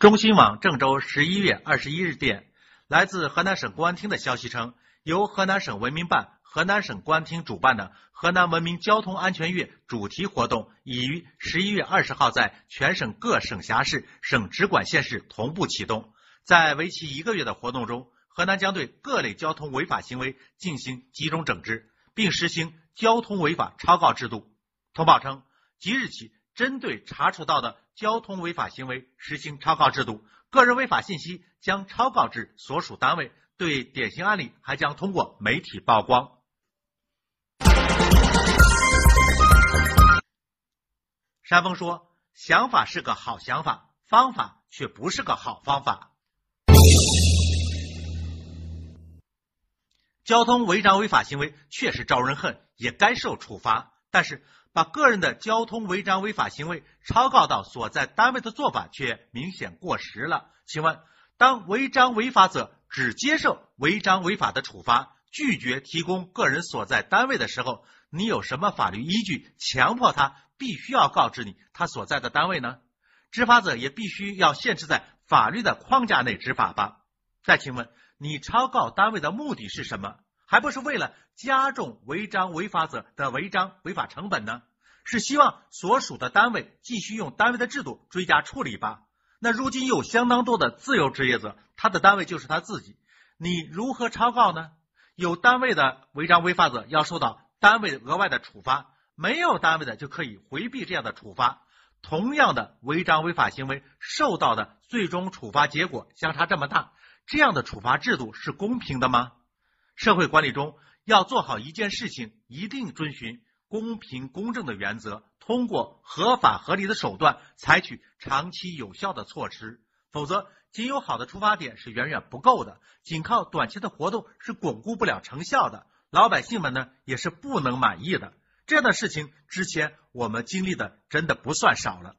中新网郑州十一月二十一日电，来自河南省公安厅的消息称，由河南省文明办、河南省公安厅主办的河南文明交通安全月主题活动，已于十一月二十号在全省各省辖市、省直管县市同步启动。在为期一个月的活动中，河南将对各类交通违法行为进行集中整治，并实行交通违法超告制度。通报称，即日起。针对查处到的交通违法行为实行超告制度，个人违法信息将超告至所属单位，对典型案例还将通过媒体曝光。山峰说：“想法是个好想法，方法却不是个好方法。交通违章违法行为确实招人恨，也该受处罚，但是。”把个人的交通违章违法行为抄告到所在单位的做法却明显过时了。请问，当违章违法者只接受违章违法的处罚，拒绝提供个人所在单位的时候，你有什么法律依据强迫他必须要告知你他所在的单位呢？执法者也必须要限制在法律的框架内执法吧？再请问，你抄告单位的目的是什么？还不是为了加重违章违法者的违章违法成本呢？是希望所属的单位继续用单位的制度追加处理吧？那如今有相当多的自由职业者，他的单位就是他自己，你如何超告呢？有单位的违章违法者要受到单位额外的处罚，没有单位的就可以回避这样的处罚。同样的违章违法行为受到的最终处罚结果相差这么大，这样的处罚制度是公平的吗？社会管理中要做好一件事情，一定遵循公平公正的原则，通过合法合理的手段采取长期有效的措施。否则，仅有好的出发点是远远不够的，仅靠短期的活动是巩固不了成效的。老百姓们呢也是不能满意的。这样的事情之前我们经历的真的不算少了。